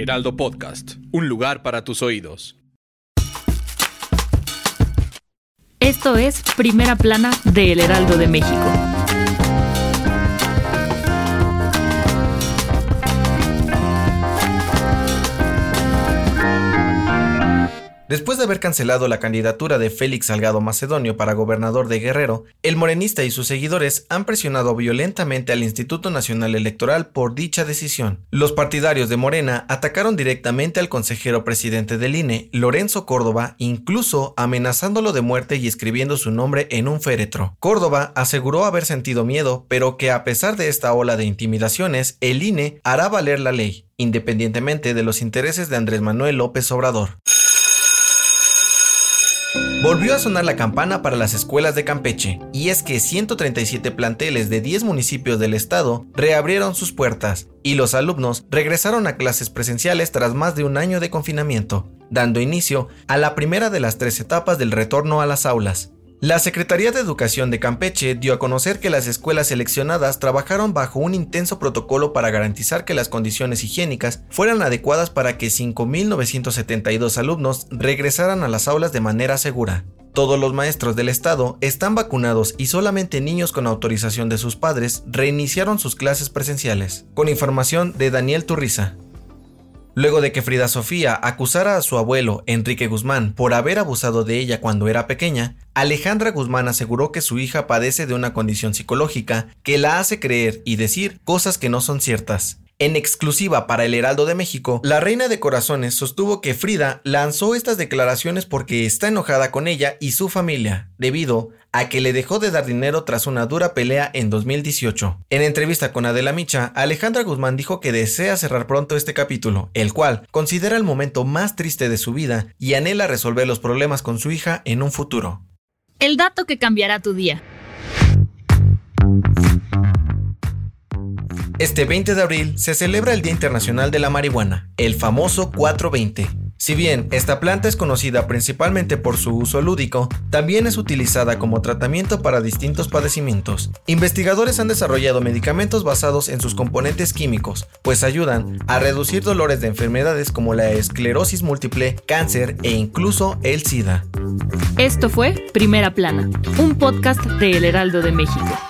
Heraldo Podcast, un lugar para tus oídos. Esto es Primera Plana de El Heraldo de México. Después de haber cancelado la candidatura de Félix Salgado Macedonio para gobernador de Guerrero, el morenista y sus seguidores han presionado violentamente al Instituto Nacional Electoral por dicha decisión. Los partidarios de Morena atacaron directamente al consejero presidente del INE, Lorenzo Córdoba, incluso amenazándolo de muerte y escribiendo su nombre en un féretro. Córdoba aseguró haber sentido miedo, pero que a pesar de esta ola de intimidaciones, el INE hará valer la ley, independientemente de los intereses de Andrés Manuel López Obrador. Volvió a sonar la campana para las escuelas de Campeche, y es que 137 planteles de 10 municipios del estado reabrieron sus puertas, y los alumnos regresaron a clases presenciales tras más de un año de confinamiento, dando inicio a la primera de las tres etapas del retorno a las aulas. La Secretaría de Educación de Campeche dio a conocer que las escuelas seleccionadas trabajaron bajo un intenso protocolo para garantizar que las condiciones higiénicas fueran adecuadas para que 5.972 alumnos regresaran a las aulas de manera segura. Todos los maestros del estado están vacunados y solamente niños con autorización de sus padres reiniciaron sus clases presenciales. Con información de Daniel Turriza. Luego de que Frida Sofía acusara a su abuelo, Enrique Guzmán, por haber abusado de ella cuando era pequeña, Alejandra Guzmán aseguró que su hija padece de una condición psicológica que la hace creer y decir cosas que no son ciertas. En exclusiva para el Heraldo de México, la reina de corazones sostuvo que Frida lanzó estas declaraciones porque está enojada con ella y su familia, debido a que le dejó de dar dinero tras una dura pelea en 2018. En entrevista con Adela Micha, Alejandra Guzmán dijo que desea cerrar pronto este capítulo, el cual considera el momento más triste de su vida y anhela resolver los problemas con su hija en un futuro. El dato que cambiará tu día. Este 20 de abril se celebra el Día Internacional de la Marihuana, el famoso 420. Si bien esta planta es conocida principalmente por su uso lúdico, también es utilizada como tratamiento para distintos padecimientos. Investigadores han desarrollado medicamentos basados en sus componentes químicos, pues ayudan a reducir dolores de enfermedades como la esclerosis múltiple, cáncer e incluso el SIDA. Esto fue Primera Plana, un podcast de El Heraldo de México.